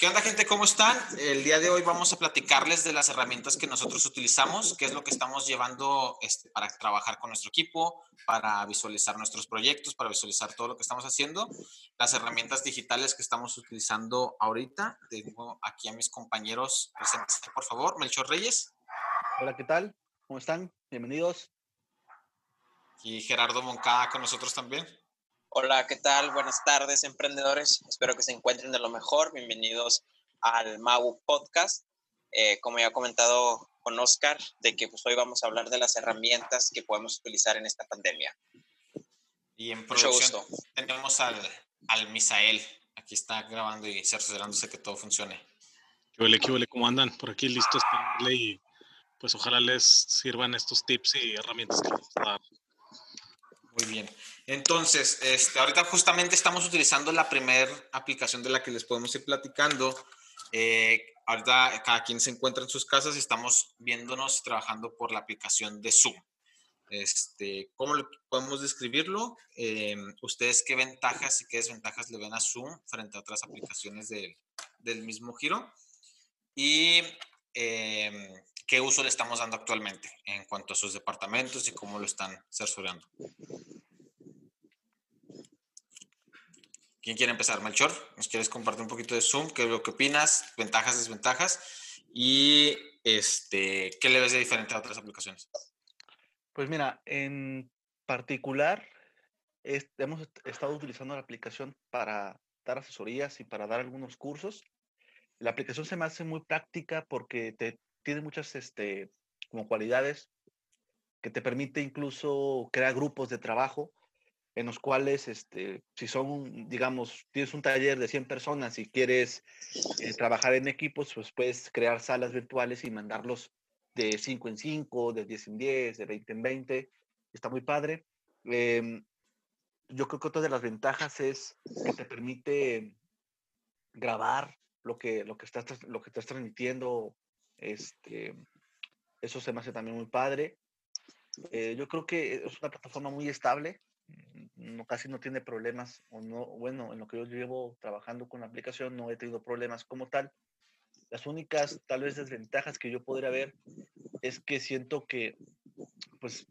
¿Qué onda gente? ¿Cómo están? El día de hoy vamos a platicarles de las herramientas que nosotros utilizamos, qué es lo que estamos llevando este, para trabajar con nuestro equipo, para visualizar nuestros proyectos, para visualizar todo lo que estamos haciendo, las herramientas digitales que estamos utilizando ahorita. Tengo aquí a mis compañeros presentes, por favor. Melchor Reyes. Hola, ¿qué tal? ¿Cómo están? Bienvenidos. Y Gerardo Moncada con nosotros también. Hola, ¿qué tal? Buenas tardes, emprendedores. Espero que se encuentren de lo mejor. Bienvenidos al MAU Podcast. Eh, como ya ha comentado con Oscar, de que pues, hoy vamos a hablar de las herramientas que podemos utilizar en esta pandemia. Y en producción tenemos al, al Misael. Aquí está grabando y cerciorándose que todo funcione. ¿Qué huele, qué huele? ¿Cómo andan? Por aquí listos para y pues ojalá les sirvan estos tips y herramientas que vamos a dar. Muy bien. Entonces, este, ahorita justamente estamos utilizando la primera aplicación de la que les podemos ir platicando. Eh, ahorita cada quien se encuentra en sus casas y estamos viéndonos trabajando por la aplicación de Zoom. Este, ¿Cómo podemos describirlo? Eh, ¿Ustedes qué ventajas y qué desventajas le ven a Zoom frente a otras aplicaciones del, del mismo giro? Y eh, qué uso le estamos dando actualmente en cuanto a sus departamentos y cómo lo están cerciorando. ¿Quién quiere empezar? Melchor, ¿nos quieres compartir un poquito de Zoom? ¿Qué, qué opinas? ¿Ventajas, desventajas? Y este, ¿qué le ves de diferente a otras aplicaciones? Pues mira, en particular, hemos estado utilizando la aplicación para dar asesorías y para dar algunos cursos. La aplicación se me hace muy práctica porque te, tiene muchas este, como cualidades que te permite incluso crear grupos de trabajo en los cuales, este, si son, digamos, tienes un taller de 100 personas y quieres eh, trabajar en equipos, pues puedes crear salas virtuales y mandarlos de 5 en 5, de 10 en 10, de 20 en 20. Está muy padre. Em, yo creo que otra de las ventajas es que te permite grabar lo que, lo que, estás, lo que estás transmitiendo. Este, eso se me hace también muy padre. Eh, yo creo que es una plataforma muy estable no, casi no tiene problemas, o no, bueno, en lo que yo llevo trabajando con la aplicación no he tenido problemas como tal. Las únicas, tal vez, desventajas que yo podría ver es que siento que, pues,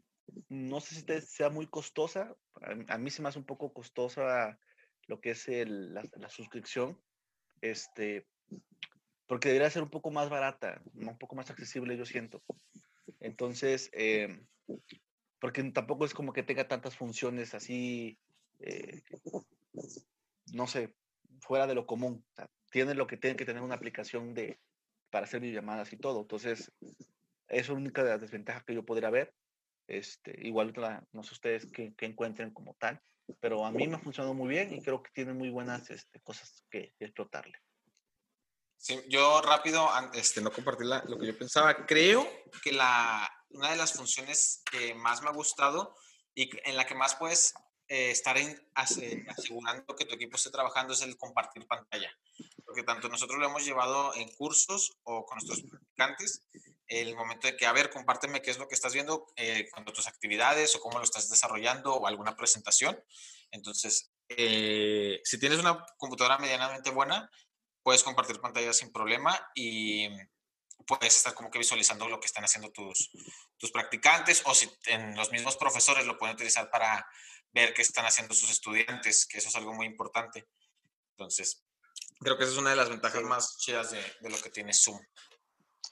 no sé si sea muy costosa, a, mí se me hace un poco costosa lo que es el, la, suscripción, este, porque debería ser un poco más barata, un poco más accesible, yo siento. Entonces, eh, porque tampoco es como que tenga tantas funciones así, eh, no sé, fuera de lo común. tiene lo que tiene que tener una aplicación de, para hacer videollamadas y todo. Entonces, es la única de las desventajas que yo podría ver. Este, igual no sé ustedes qué, encuentren como tal, pero a mí me ha funcionado muy bien y creo que tiene muy buenas este, cosas que, explotarle. Yo rápido, este, no compartir lo que yo pensaba, creo que la, una de las funciones que más me ha gustado y en la que más puedes eh, estar asegurando que tu equipo esté trabajando es el compartir pantalla. Porque tanto nosotros lo hemos llevado en cursos o con nuestros practicantes, el momento de que, a ver, compárteme qué es lo que estás viendo eh, cuando tus actividades o cómo lo estás desarrollando o alguna presentación. Entonces, eh, si tienes una computadora medianamente buena, puedes compartir pantalla sin problema y puedes estar como que visualizando lo que están haciendo tus, tus practicantes o si en los mismos profesores lo pueden utilizar para ver qué están haciendo sus estudiantes, que eso es algo muy importante. Entonces, creo que esa es una de las ventajas más chidas de, de, lo que tiene Zoom.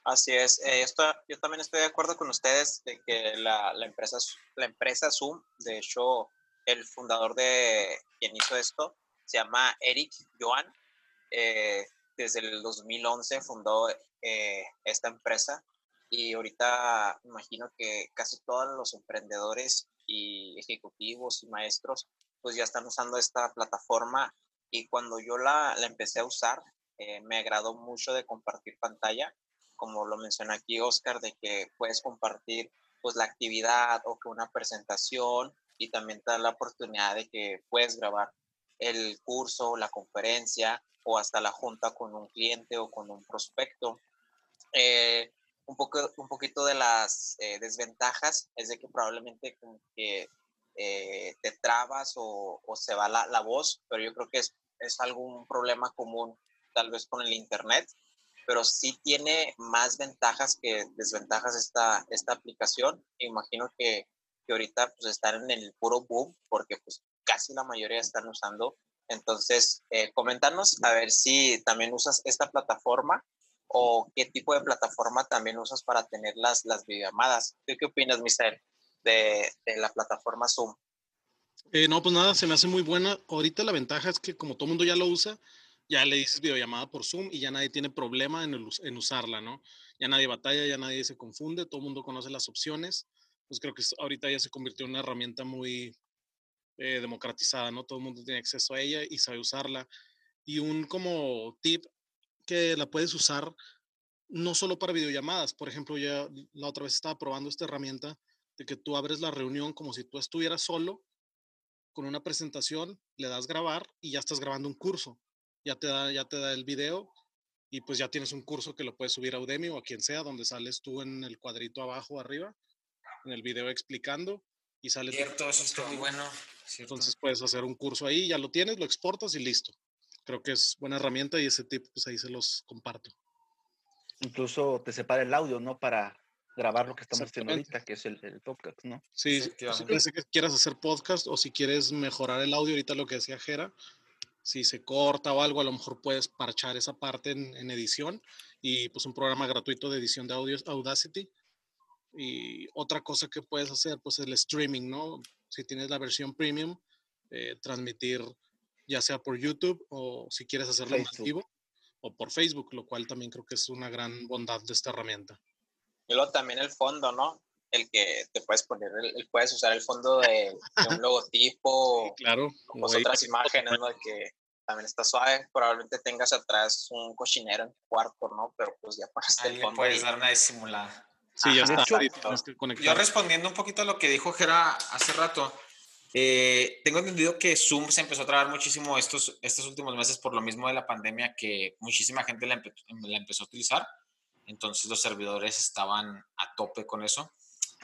Así es, eh, esto, yo también estoy de acuerdo con ustedes de que la, la, empresa, la empresa Zoom, de hecho, el fundador de quien hizo esto se llama Eric Joan. Eh, desde el 2011 fundó eh, esta empresa y ahorita imagino que casi todos los emprendedores y ejecutivos y maestros pues ya están usando esta plataforma y cuando yo la, la empecé a usar eh, me agradó mucho de compartir pantalla como lo menciona aquí Oscar de que puedes compartir pues la actividad o que una presentación y también te da la oportunidad de que puedes grabar el curso, la conferencia o hasta la junta con un cliente o con un prospecto. Eh, un, poco, un poquito de las eh, desventajas es de que probablemente como que eh, te trabas o, o, se va la, la, voz, pero yo creo que es, es algún problema común tal vez con el Internet, pero sí tiene más ventajas que desventajas esta, esta aplicación. Imagino que, que ahorita pues están en el puro boom porque pues casi la mayoría están usando. Entonces, eh, comentarnos a ver si también usas esta plataforma o qué tipo de plataforma también usas para tener las, las videollamadas. ¿Qué, opinas, Mister, de, la plataforma Zoom? Eh, no, pues nada, se me hace muy buena. Ahorita la ventaja es que como todo mundo ya lo usa, ya le dices videollamada por Zoom y ya nadie tiene problema en, en usarla, ¿no? Ya nadie batalla, ya nadie se confunde, todo el mundo conoce las opciones. Pues creo que ahorita ya se convirtió en una herramienta muy eh, democratizada, ¿no? Todo el mundo tiene acceso a ella y sabe usarla. Y un como tip que la puedes usar no solo para videollamadas. Por ejemplo, ya la otra vez estaba probando esta herramienta de que tú abres la reunión como si tú estuvieras solo con una presentación, le das grabar y ya estás grabando un curso. Ya te da, ya te da el video y pues ya tienes un curso que lo puedes subir a Udemy o a quien sea, donde sales tú en el cuadrito abajo arriba, en el video explicando y sale. Cierto, eso está muy bueno. Entonces puedes hacer un curso ahí, ya lo tienes, lo exportas y listo creo que es buena herramienta y ese tip, pues ahí se los comparto. Incluso te separa el audio, ¿no? Para grabar lo que estamos haciendo ahorita, que es el, podcast, ¿no? Sí, si que quieras hacer podcast o si quieres mejorar el audio, ahorita lo que decía Jera, si se corta o algo, a lo mejor puedes parchar esa parte en, edición y pues un programa gratuito de edición de audio Audacity. Y otra cosa que puedes hacer, pues el streaming, ¿no? Si tienes la versión premium, eh, transmitir ya sea por YouTube o si quieres hacerlo en vivo o por Facebook, lo cual también creo que es una gran bondad de esta herramienta. Y luego también el fondo, ¿no? El que te puedes poner, el, puedes usar el fondo de, un logotipo, claro, o otras imágenes, ¿no? Que también está suave. Probablemente tengas atrás un cochinero en tu cuarto, ¿no? Pero pues ya pones el fondo. puedes dar una disimulada. Sí, ya está. yo respondiendo un poquito a lo que dijo Jera hace rato, eh, tengo entendido que Zoom se empezó a trabajar muchísimo estos, estos últimos meses por lo mismo de la pandemia que muchísima gente la, empezó a utilizar. Entonces los servidores estaban a tope con eso.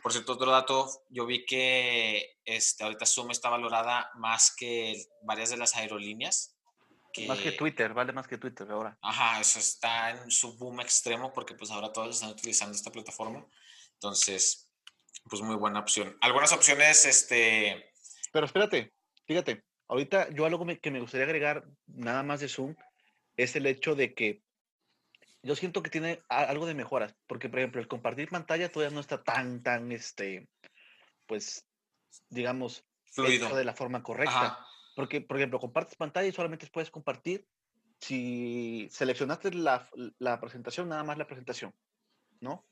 Por cierto, otro dato, yo vi que este, ahorita Zoom está valorada más que varias de las aerolíneas. Más que Twitter, vale más que Twitter ahora. Ajá, eso está en su boom extremo porque pues ahora todos están utilizando esta plataforma. Entonces, pues muy buena opción. Algunas opciones, este, pero espérate, fíjate, ahorita yo algo que me gustaría agregar nada más de Zoom es el hecho de que yo siento que tiene algo de mejoras, porque por ejemplo el compartir pantalla todavía no está tan, tan, este, pues, digamos, fluido de la forma correcta. Porque, por ejemplo, compartes pantalla y solamente puedes compartir si seleccionaste la, la presentación, nada más la presentación, ¿no?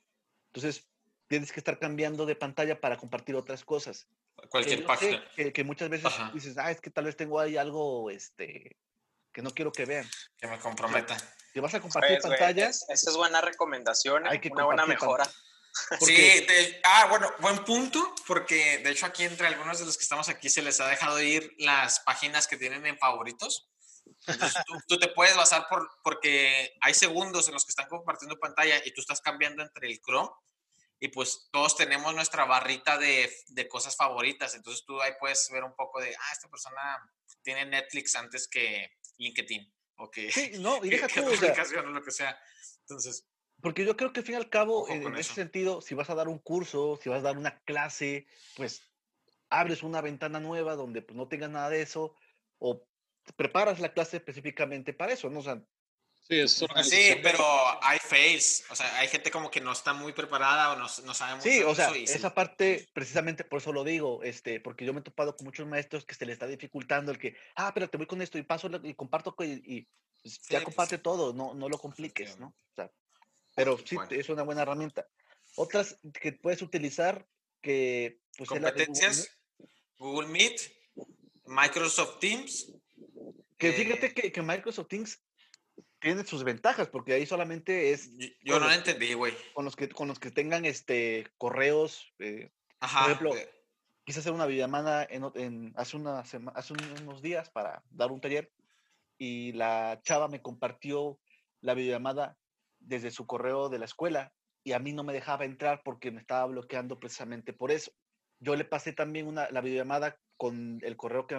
Entonces, tienes que estar cambiando de pantalla para compartir otras cosas. Cualquier página. que, muchas veces dices, ah, es que tal vez tengo ahí algo este, que no quiero que vean. Que me comprometa. Que vas a compartir pantalla. esa es buena recomendación, Hay ¿eh? que una buena mejora. Sí, ah, bueno, buen punto, porque de hecho aquí entre algunos de los que estamos aquí se les ha dejado ir las páginas que tienen en favoritos. Entonces tú, tú, te puedes basar por, porque hay segundos en los que están compartiendo pantalla y tú estás cambiando entre el Chrome y pues todos tenemos nuestra barrita de, de, cosas favoritas. Entonces tú ahí puedes ver un poco de, ah, esta persona tiene Netflix antes que LinkedIn o que, sí, no, y deja tú, o, lo que sea. Entonces... Porque yo creo que al fin y al cabo, en, ese sentido, si vas a dar un curso, si vas a dar una clase, pues abres una ventana nueva donde pues, no tengas nada de eso o preparas la clase específicamente para eso, ¿no? O sea, Sí, pero hay fails. O sea, hay gente como que no está muy preparada o no, no sabe mucho. Sí, o sea, esa parte, precisamente por eso lo digo, este, porque yo me he topado con muchos maestros que se les está dificultando el que, ah, pero te voy con esto y paso y comparto y, pues, ya pues comparte todo, no, no lo compliques, ¿no? O sea, pero sí, es una buena herramienta. Otras que puedes utilizar que... Pues, Competencias, Google Meet, Microsoft Teams. Que fíjate eh que, que Microsoft Teams tiene sus ventajas, porque ahí solamente es. Yo, no lo entendí, güey. Con los que, con los que tengan este correos. Eh, Ajá. Por ejemplo, eh. quise hacer una videollamada en, en, hace, una hace unos días para dar un taller y la chava me compartió la videollamada desde su correo de la escuela y a mí no me dejaba entrar porque me estaba bloqueando precisamente por eso. Yo le pasé también una, la videollamada con el correo que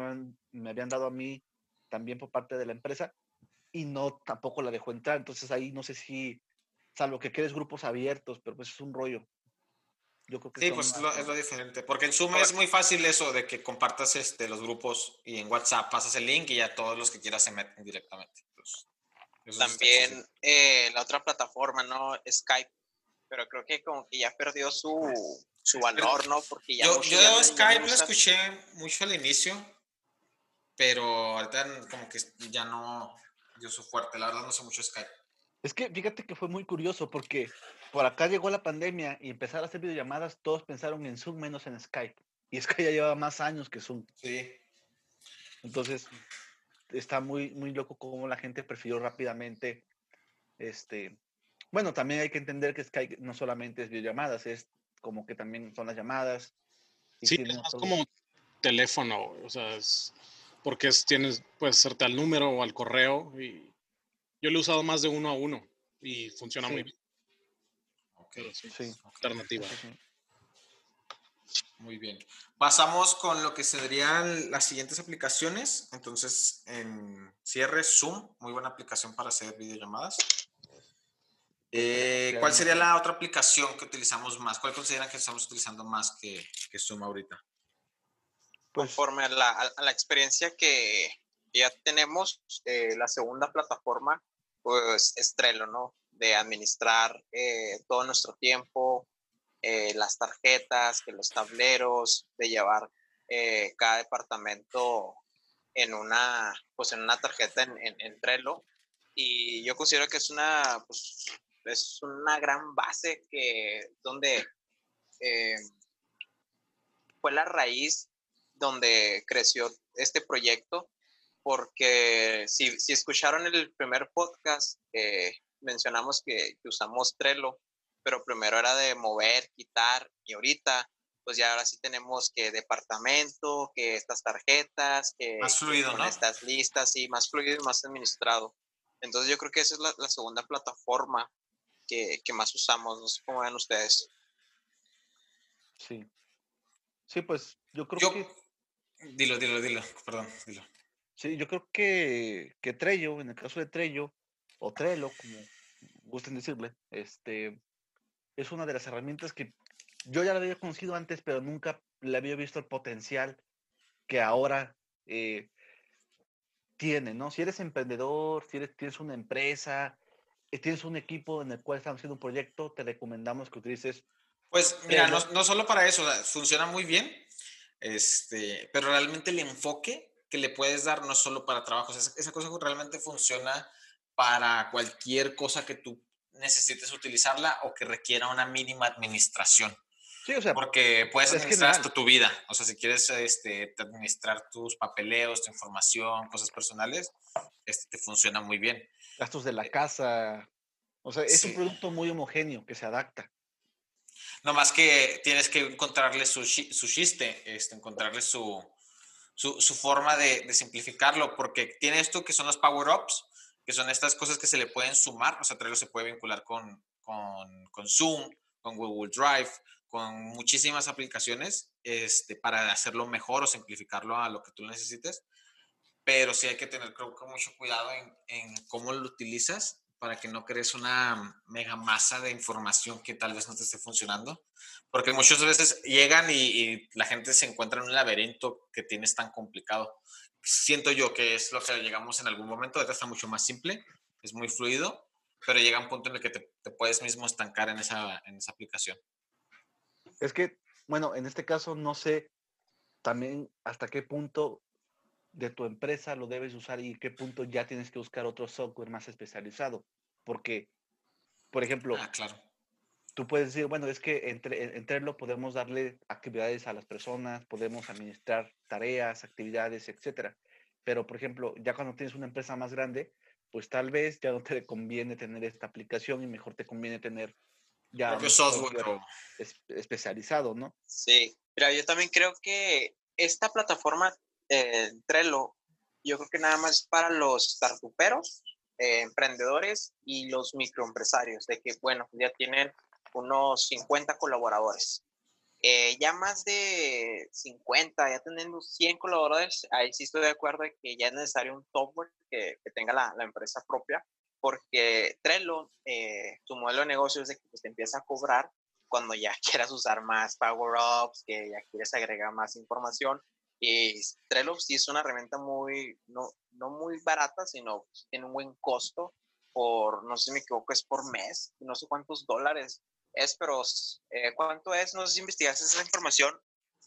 me habían dado a mí también por parte de la empresa y no tampoco la dejó entrar. Entonces ahí no sé si, salvo que quedes grupos abiertos, pero pues es un rollo. Yo creo que sí, pues es lo diferente. Porque en Zoom es muy fácil eso de que compartas este, los grupos y en WhatsApp pasas el link y ya todos los que quieras se meten directamente. También eh, la otra plataforma, ¿no? Skype. Pero creo que como que ya perdió su, su valor, ¿no? Porque ya yo, yo Skype lo escuché mucho al inicio, pero ahorita como que ya no dio su fuerte. La verdad no sé mucho Skype. Es que fíjate que fue muy curioso porque por acá llegó la pandemia y empezar a hacer videollamadas, todos pensaron en Zoom menos en Skype. Y es que ya lleva más años que Zoom. Sí. Entonces, está muy, muy loco cómo la gente prefirió rápidamente. Este, bueno, también hay que entender que Skype no solamente es videollamadas, es como que también son las llamadas. sí, es más como teléfono, o sea, es porque tienes, puedes hacerte al número o al correo y yo lo he usado más de uno a uno y funciona muy bien. Ok, sí, alternativa. Muy bien. Pasamos con lo que serían las siguientes aplicaciones. Entonces, en cierre, Zoom, muy buena aplicación para hacer videollamadas. Eh, ¿Cuál sería la otra aplicación que utilizamos más? ¿Cuál consideran que estamos utilizando más que, que Zoom ahorita? Pues conforme a la, experiencia que ya tenemos, eh, la segunda plataforma, pues es Trello, ¿no? De administrar eh, todo nuestro tiempo, eh, las tarjetas, que los tableros, de llevar cada departamento en una, pues en una tarjeta en, en, Trello. Y yo considero que es una, pues, es una gran base que, donde fue la raíz donde creció este proyecto, porque si, si escucharon el primer podcast, eh, mencionamos que, usamos Trello, pero primero era de mover, quitar, y ahorita, pues ya ahora sí tenemos que departamento, que estas tarjetas, que, más fluido, ¿no? estas listas, y más fluido y más administrado. Entonces yo creo que esa es la, segunda plataforma que, que, más usamos, no sé cómo ven ustedes. Sí. Sí, pues yo creo que Dilo, dilo, dilo, perdón, dilo. Sí, yo creo que, que Trello, en el caso de Trello, o Trello, como gusten decirle, este, es una de las herramientas que yo ya la había conocido antes, pero nunca le había visto el potencial que ahora eh, tiene, ¿no? Si eres emprendedor, si eres, tienes una empresa, eh, tienes un equipo en el cual estamos haciendo un proyecto, te recomendamos que utilices. Pues mira, no, no, solo para eso, funciona muy bien. Este, pero realmente el enfoque que le puedes dar no solo para trabajos, esa, esa cosa realmente funciona para cualquier cosa que tú necesites utilizarla o que requiera una mínima administración. Sí, o sea, porque puedes administrar hasta tu vida. O sea, si quieres este, administrar tus papeleos, tu información, cosas personales, este te funciona muy bien. Gastos de la eh, casa. O sea, es un producto muy homogéneo que se adapta. No más que tienes que encontrarle su, su chiste, este, encontrarle su, su, su forma de, de, simplificarlo, porque tiene esto que son los power-ups, que son estas cosas que se le pueden sumar, o sea, Trello se puede vincular con, con, con Zoom, con Google Drive, con muchísimas aplicaciones este, para hacerlo mejor o simplificarlo a lo que tú necesites. Pero sí hay que tener, creo que, mucho cuidado en, en cómo lo utilizas para que no crees una mega masa de información que tal vez no te esté funcionando. Porque muchas veces llegan y, la gente se encuentra en un laberinto que tienes tan complicado. Siento yo que es lo que llegamos en algún momento, ahorita está mucho más simple, es muy fluido, pero llega un punto en el que te, te puedes mismo estancar en esa, en esa aplicación. Es que, bueno, en este caso no sé también hasta qué punto de tu empresa lo debes usar y qué punto ya tienes que buscar otro software más especializado. Porque, por ejemplo, ah, claro. Tú puedes decir, bueno, es que entre, entre podemos darle actividades a las personas, podemos administrar tareas, actividades, etcétera. Pero, por ejemplo, ya cuando tienes una empresa más grande, pues tal vez ya no te conviene tener esta aplicación y mejor te conviene tener ya un software, especializado, ¿no? Sí, pero yo también creo que esta plataforma eh, Trello, yo creo que nada más para los startuperos, eh, emprendedores y los microempresarios, de que, bueno, ya tienen unos 50 colaboradores. Eh, ya más de 50, ya teniendo 100 colaboradores, ahí sí estoy de acuerdo que ya es necesario un software que, que tenga la, la, empresa propia, porque Trello, eh, modelo de negocio es de que pues, te empieza a cobrar cuando ya quieras usar más power-ups, que ya quieres agregar más información. Y Trello sí es una herramienta muy, no, no muy barata, sino tiene un buen costo por, no sé si me equivoco, es por mes, no sé cuántos dólares es, pero eh, ¿cuánto es? No sé si investigaste esa información.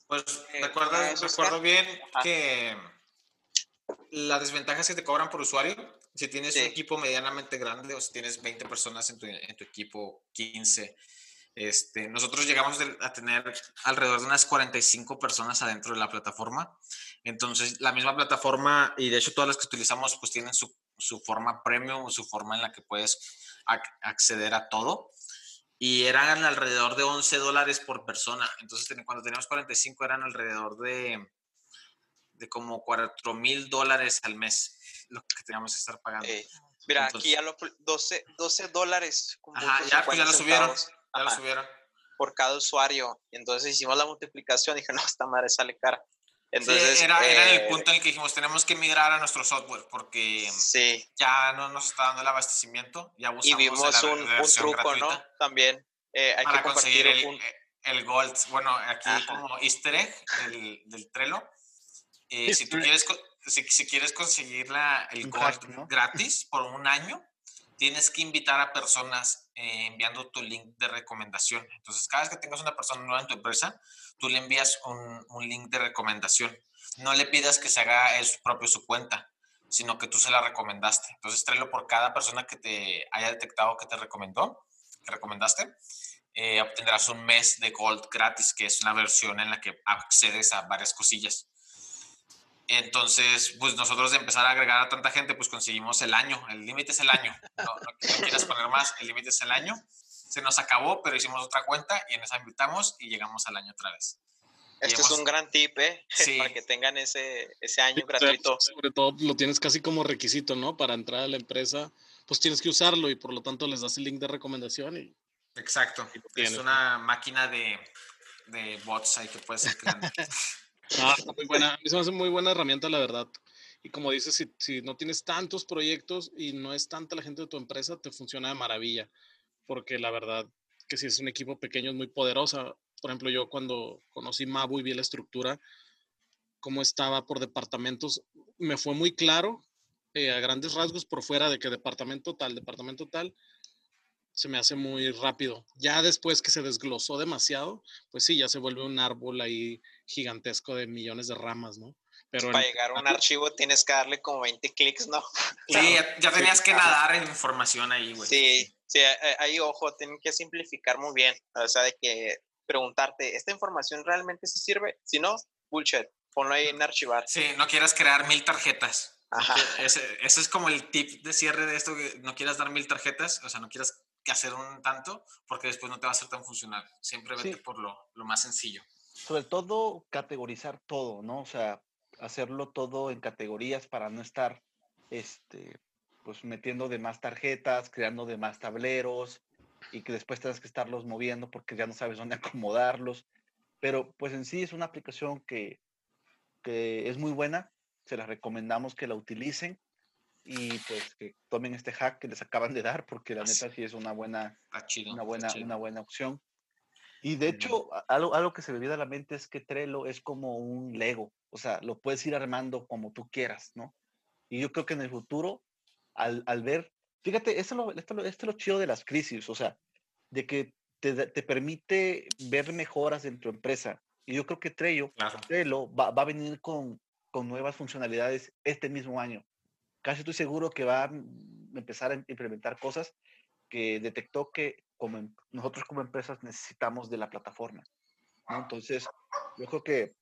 Pues eh, recuerdo, recuerdo bien que la desventaja es que te cobran por usuario. Si tienes un equipo medianamente grande o si tienes 20 personas en tu, en tu equipo, 15, este, nosotros llegamos a tener alrededor de unas 45 personas adentro de la plataforma. Entonces, la misma plataforma, y de hecho todas las que utilizamos, pues tienen su, su forma premium su forma en la que puedes acceder a todo y eran alrededor de 11 dólares por persona. Entonces, cuando teníamos 45 eran alrededor de, de como 4 mil dólares al mes lo que teníamos que estar pagando. Eh, mira, aquí ya lo 12, 12 dólares. Ajá, ya, pues ya lo subieron. Ya lo subieron. Por cada usuario. Y entonces hicimos la multiplicación y dije, no, esta madre sale cara. Entonces, sí, era, era, en el punto en el que dijimos, tenemos que migrar a nuestro software porque sí. ya no nos está dando el abastecimiento. Ya y vimos un, un, truco, ¿no? También eh, hay para que conseguir el, un... el, Gold. Bueno, aquí Ajá. como easter egg del, del Trello. Eh, si tú quieres, si, si quieres conseguir la, el Gold hack, ¿no? gratis por un año, tienes que invitar a personas eh, enviando tu link de recomendación. Entonces, cada vez que tengas una persona nueva en tu empresa, tú le envías un, un link de recomendación. No le pidas que se haga el propio su cuenta, sino que tú se la recomendaste. Entonces, tráelo por cada persona que te haya detectado que te recomendó, que recomendaste. Eh, obtendrás un mes de Gold gratis, que es una versión en la que accedes a varias cosillas. Entonces, pues nosotros de empezar a agregar a tanta gente, pues conseguimos el año. El límite es el año. No, no, no quieras poner más, el límite es el año. Se nos acabó, pero hicimos otra cuenta y en esa invitamos y llegamos al año otra vez. Este hemos... es un gran tip, ¿eh? Sí. Para que tengan ese, ese año sí, gratuito. Sobre todo lo tienes casi como requisito, ¿no? Para entrar a la empresa, pues tienes que usarlo y por lo tanto les das el link de recomendación y... Exacto. Y es una máquina de, de bots ahí que puedes ir creando. Ah, muy buena. A mí se me hace muy buena herramienta, la verdad. Y como dices, si, si, no tienes tantos proyectos y no es tanta la gente de tu empresa, te funciona de maravilla. Porque la verdad que si es un equipo pequeño es muy poderosa. Por ejemplo, yo cuando conocí Mabu y vi la estructura, cómo estaba por departamentos, me fue muy claro eh, a grandes rasgos por fuera de que departamento tal, departamento tal, se me hace muy rápido. Ya después que se desglosó demasiado, pues sí, ya se vuelve un árbol ahí gigantesco de millones de ramas, ¿no? Pero para llegar a un archivo tienes que darle como 20 clics, ¿no? Sí, ya, ya tenías que nadar en información ahí, güey. Sí, sí, ahí ojo, tienen que simplificar muy bien, o sea, de que preguntarte, ¿esta información realmente se sirve? Si no, bullshit, ponlo ahí en archivar. Sí, no quieras crear mil tarjetas. Ajá. Ese, ese, es como el tip de cierre de esto, que no quieras dar mil tarjetas, o sea, no quieras que hacer un tanto, porque después no te va a ser tan funcional. Siempre vete sí. por lo, lo más sencillo. Sobre todo, categorizar todo, ¿no? O sea, hacerlo todo en categorías para no estar, este, pues metiendo de más tarjetas, creando de más tableros y que después tengas que estarlos moviendo porque ya no sabes dónde acomodarlos. Pero pues en sí es una aplicación que, que es muy buena, se la recomendamos que la utilicen y pues que tomen este hack que les acaban de dar porque la neta sí es una buena, chido, una buena, una buena opción. Y de hecho, algo, algo que se me viene a la mente es que Trello es como un Lego, o sea, lo puedes ir armando como tú quieras, ¿no? Y yo creo que en el futuro, al, al ver, fíjate, esto es, lo, esto, es lo chido de las crisis, o sea, de que te, te permite ver mejoras en tu empresa. Y yo creo que Trello, claro. Trello va, va, a venir con, con nuevas funcionalidades este mismo año casi estoy seguro que va a empezar a implementar cosas que detectó que como em, nosotros como empresas necesitamos de la plataforma. ¿no? Entonces, yo creo que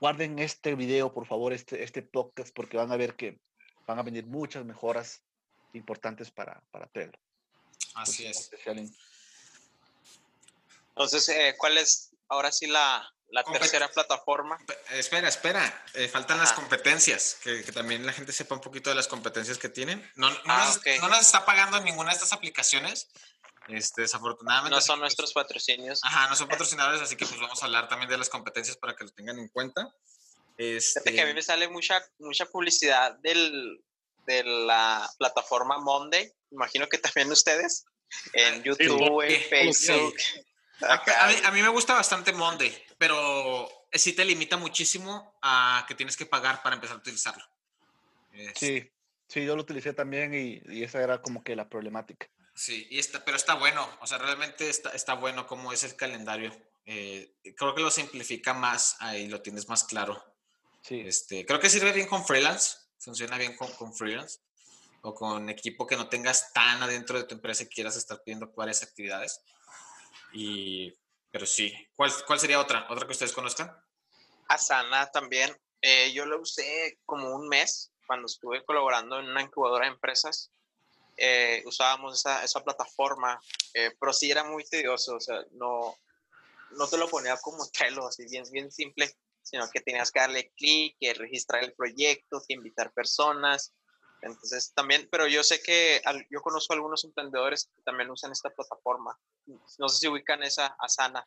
guarden este video, por favor, este, este podcast, porque van a ver que van a venir muchas mejoras importantes para, para Trello. Así Entonces, es. Entonces, eh, ¿cuál es ahora sí la, la Compet tercera plataforma. Espera, espera. Eh, faltan Ajá. las competencias, que, que, también la gente sepa un poquito de las competencias que tienen. No, no, ah, nos, okay. no, nos, está pagando ninguna de estas aplicaciones, Este, desafortunadamente. No son pues, nuestros patrocinios. Ajá, no son patrocinadores, así que pues vamos a hablar también de las competencias para que lo tengan en cuenta. Fíjate que a mí me Este, sale mucha, mucha publicidad del, de la plataforma Monday. Imagino que también ustedes. En YouTube, en sí, Facebook. a, Acá, a mí, a mí me gusta bastante Monday, pero sí te limita muchísimo a que tienes que pagar para empezar a utilizarlo. Este, Sí, sí, yo lo utilicé también y, y esa era como que la problemática. Sí, y está, pero está bueno, o sea, realmente está, está bueno cómo es el calendario. Eh, creo que lo simplifica más ahí lo tienes más claro. Sí, Este, creo que sirve bien con freelance, funciona bien con, con freelance o con equipo que no tengas tan adentro de tu empresa y quieras estar pidiendo varias actividades. Y, pero sí, ¿cuál, cuál sería otra? ¿Otra que ustedes conozcan? Asana también. eh, yo lo usé como un mes cuando estuve colaborando en una incubadora de empresas. Eh, usábamos esa, esa plataforma, eh, pero sí era muy tedioso. O sea, no, no te lo ponía como Trello, así bien, bien simple, sino que tenías que darle clic, que registrar el proyecto, que invitar personas. Entonces también, pero yo sé que al- yo conozco algunos emprendedores que también usan esta plataforma. No sé si ubican esa Asana.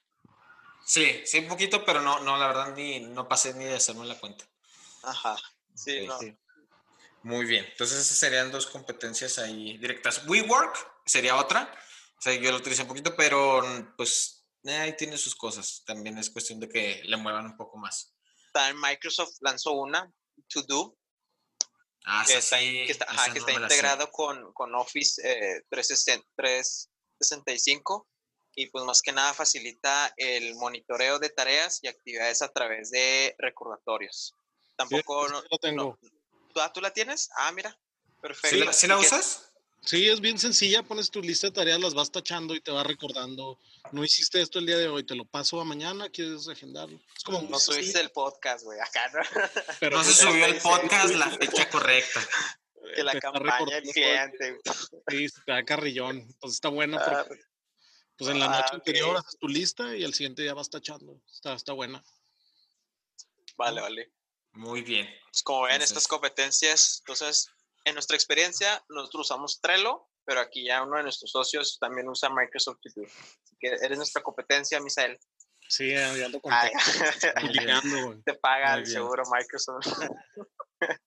Sí, sí, un poquito, pero no, no, la verdad, ni, no pasé ni de hacerme la cuenta. Ajá. Sí, Ok. no. sí. Muy bien, entonces esas serían dos competencias ahí directas. WeWork sería otra, o sea, yo lo utilicé un poquito, pero pues eh, ahí tiene sus cosas. También es cuestión de que le muevan un poco más. También Microsoft lanzó una, To Do, Ah, que está, sí, que está, ajá, no que está integrado con, con Office eh, 360 365 y pues más que nada facilita el monitoreo de tareas y actividades a través de recordatorios. Tampoco, sí no- lo tengo. no- ¿tú, ah, ¿tú la tienes? Ah, mira, perfecto. ¿Sí, la, sí la ¿Y qué- usas? Sí, es bien sencilla, pones tu lista de tareas, las vas tachando y te va recordando, no hiciste esto el día de hoy, te lo paso a mañana, quieres agendarlo. Es como muy No subiste el podcast, güey, acá, ¿no? pero No se pues, subió el podcast la fecha correcta. que la te está campaña del cliente. Sí, se te da carrillón. Entonces está buena Ah, porque pues en la noche ah, anterior haces tu lista y al siguiente día vas tachando. Está, está buena. Vale, vale. Muy bien. Pues como ven, Entonces- estas competencias, entonces, en nuestra experiencia, nosotros usamos Trello, pero aquí ya uno de nuestros socios también usa Microsoft To Do. Así que eres nuestra competencia, Misael. Sí, ya ando con Ay, Muy bien. Ligando, güey. te paga el seguro Microsoft.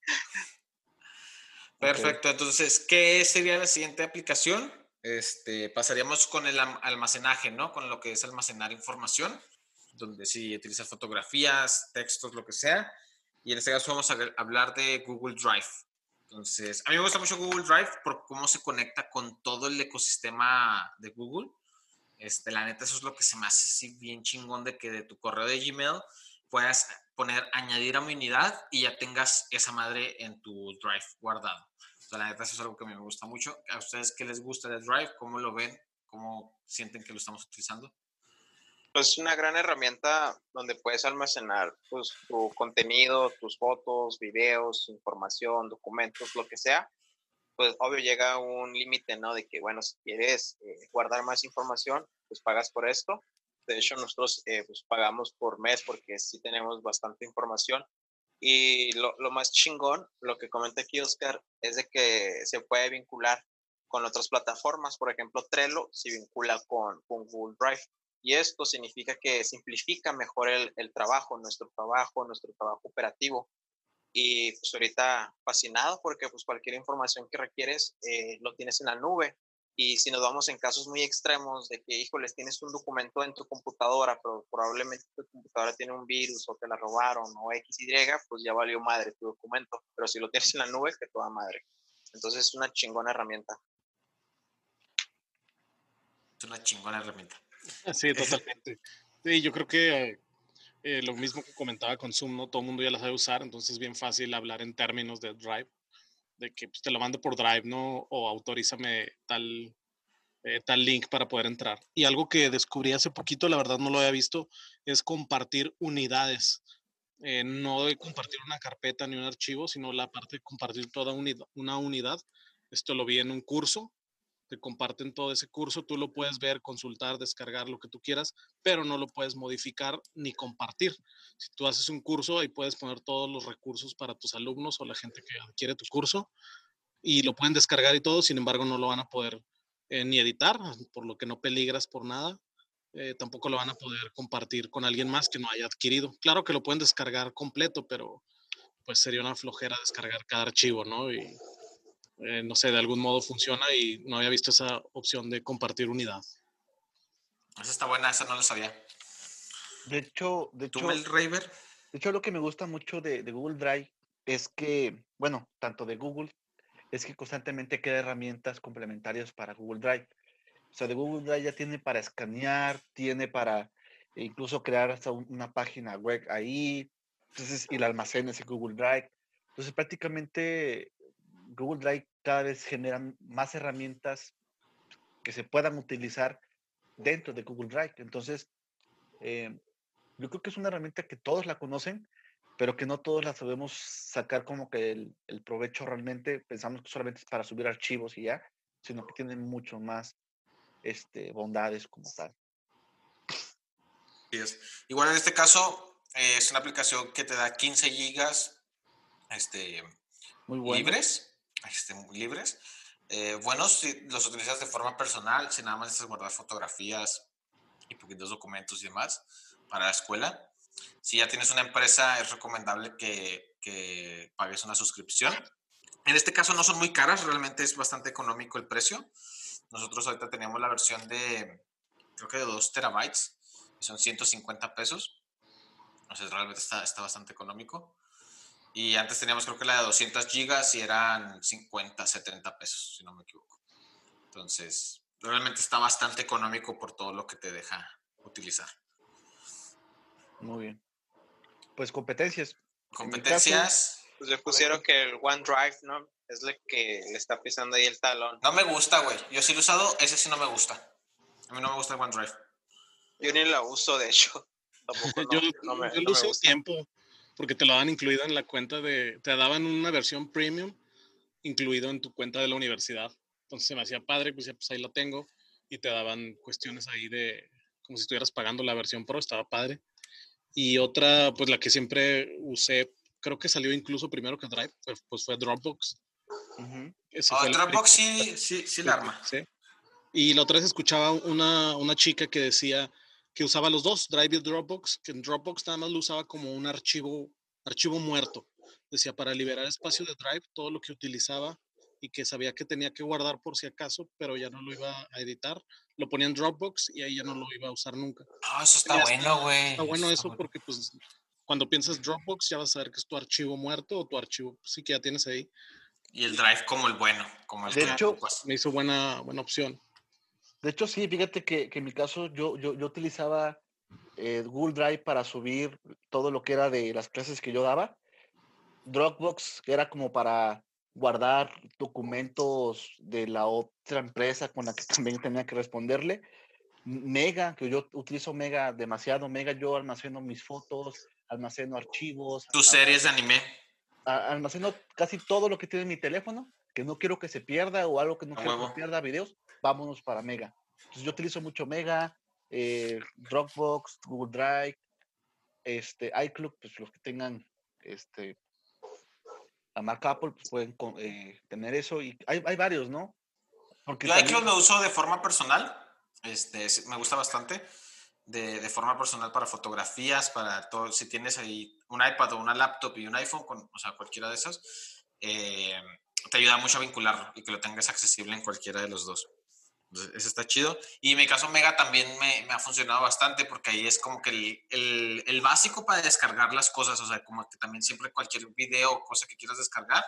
Perfecto. Entonces, ¿qué sería la siguiente aplicación? Este, pasaríamos con el almacenaje, ¿no? Con lo que es almacenar información, donde sí utilizas fotografías, textos, lo que sea. Y en este caso vamos a hablar de Google Drive. Entonces, a mí me gusta mucho Google Drive por cómo se conecta con todo el ecosistema de Google. Este, la neta, eso es lo que se me hace así bien chingón de que de tu correo de Gmail puedas poner añadir a mi unidad y ya tengas esa madre en tu Drive guardado. O sea, la neta, eso es algo que a mí me gusta mucho. ¿A ustedes qué les gusta de Drive? ¿Cómo lo ven? ¿Cómo sienten que lo estamos utilizando? Pues es una gran herramienta donde puedes almacenar pues, tu contenido, tus fotos, videos, información, documentos, lo que sea. Pues obvio llega un límite, ¿no? De que, bueno, si quieres eh, guardar más información, pues pagas por esto. De hecho, nosotros eh, pues pagamos por mes porque sí tenemos bastante información. Y lo, lo más chingón, lo que comenta aquí Oscar, es de que se puede vincular con otras plataformas. Por ejemplo, Trello se vincula con Google Drive. Y esto significa que simplifica mejor el, el trabajo, nuestro trabajo, nuestro trabajo operativo. Y pues ahorita fascinado porque pues cualquier información que requieres eh, lo tienes en la nube. Y si nos vamos en casos muy extremos de que, híjoles, tienes un documento en tu computadora, pero probablemente tu computadora tiene un virus o te la robaron o X, Y, pues ya valió madre tu documento. Pero si lo tienes en la nube, que toda madre. Entonces es una chingona herramienta. Es una chingona herramienta. Sí, totalmente. Sí, yo creo que eh, lo mismo que comentaba con Zoom, ¿no? Todo el mundo ya la sabe usar, entonces es bien fácil hablar en términos de Drive, de que pues, te lo mando por Drive, ¿no? O autorízame tal, eh, tal link para poder entrar. Y algo que descubrí hace poquito, la verdad no lo había visto, es compartir unidades. Eh, no de compartir una carpeta ni un archivo, sino la parte de compartir toda unidad, una unidad. Esto lo vi en un curso te comparten todo ese curso, tú lo puedes ver, consultar, descargar, lo que tú quieras, pero no lo puedes modificar ni compartir. Si tú haces un curso, ahí puedes poner todos los recursos para tus alumnos o la gente que adquiere tu curso y lo pueden descargar y todo, sin embargo no lo van a poder eh, ni editar, por lo que no peligras por nada. Eh, tampoco lo van a poder compartir con alguien más que no haya adquirido. Claro que lo pueden descargar completo, pero pues sería una flojera descargar cada archivo, ¿no? Y eh, no sé, de algún modo funciona y no había visto esa opción de compartir unidad. Esa está buena, esa no lo sabía. De hecho, de ¿Tú, hecho, Mel Raver? de hecho, lo que me gusta mucho de, de Google Drive es que, bueno, tanto de Google, es que constantemente crea herramientas complementarias para Google Drive. O sea, de Google Drive ya tiene para escanear, tiene para incluso crear hasta un- una página web ahí, entonces, y la almacenes en Google Drive. Entonces, prácticamente Google Drive cada vez genera más herramientas que se puedan utilizar dentro de Google Drive. Entonces, eh, yo creo que es una herramienta que todos la conocen, pero que no todos la sabemos sacar como que el, el provecho realmente. Pensamos que solamente es para subir archivos y ya, sino que tiene mucho más este, bondades como tal. Igual en este caso, eh, es una aplicación que te da 15 gigas este, Muy bueno. libres, este, libres. Eh, buenos si los utilizas de forma personal, si nada más necesitas guardar fotografías y poquitos documentos y demás para la escuela. Si ya tienes una empresa, es recomendable que, que pagues una suscripción. En este caso no son muy caras, realmente es bastante económico el precio. Nosotros ahorita teníamos la versión de, creo que de 2 terabytes, son 150 pesos. Entonces realmente está, está bastante económico. Y antes teníamos creo que la de 200 gigas y eran 50, 70 pesos, si no me equivoco. Entonces, realmente está bastante económico por todo lo que te deja utilizar. Muy bien. Pues competencias. Competencias, Pues le pusieron que el OneDrive, ¿no? Es lo que le está pisando ahí el talón. no me gusta, güey. Yo sí lo he usado, ese sí no me gusta. A mí no me gusta el OneDrive. Yo ni la uso, de hecho. Tampoco no, yo no me, yo no lo gusta. tiempo porque te lo daban incluido en la cuenta de, te daban una versión premium incluido en tu cuenta de la universidad. Entonces se me hacía padre, pues ya pues ahí lo tengo y te daban cuestiones ahí de como si estuvieras pagando la versión Pro, estaba padre. Y otra, pues la que siempre usé, creo que salió incluso primero que Drive, pues, pues fue Dropbox. Ujú. Ese Oh, fue Dropbox sí, sí, sí la arma. Sí. Y la otra vez escuchaba una, una chica que decía que usaba los dos, Drive y Dropbox, que en Dropbox nada más lo usaba como un archivo, archivo muerto. Decía, para liberar espacio de Drive, todo lo que utilizaba y que sabía que tenía que guardar por si acaso, pero ya no lo iba a editar, lo ponía en Dropbox y ahí ya no lo iba a usar nunca. Ah, eso está Ya bueno, güey. Está bueno está eso bueno. porque pues cuando piensas Dropbox ya vas a saber que es tu archivo muerto o tu archivo pues, sí que ya tienes ahí. Y el Drive como el bueno, como el De que hecho. Me hizo buena, buena opción. De hecho, sí, fíjate que, que en mi caso yo, yo, yo utilizaba eh, Google Drive para subir todo lo que era de las clases que yo daba. Dropbox, que era como para guardar documentos de la otra empresa con la que también tenía que responderle. Mega, que yo utilizo Mega demasiado. Mega, yo almaceno mis fotos, almaceno archivos, Tus series de anime. almaceno casi todo lo que tiene mi teléfono, que no quiero que se pierda o algo que no A quiero que se pierda videos, vámonos para Mega. Entonces yo utilizo mucho Mega, eh, Dropbox, Google Drive, este, iCloud, pues los que tengan este, la marca Apple pues pueden eh, tener eso y hay, hay varios, ¿no? Porque Yo también- iCloud lo uso de forma personal. Este, me gusta bastante. De, de forma personal para fotografías, para todo. Si tienes ahí un iPad o una laptop y un iPhone, con, o sea, cualquiera de esos, eh, te ayuda mucho a vincularlo y que lo tengas accesible en cualquiera de los dos. Entonces, eso está chido. Y en mi caso, Mega también me, me ha funcionado bastante porque ahí es como que el, el, el básico para descargar las cosas. O sea, como que también siempre cualquier video o cosa que quieras descargar,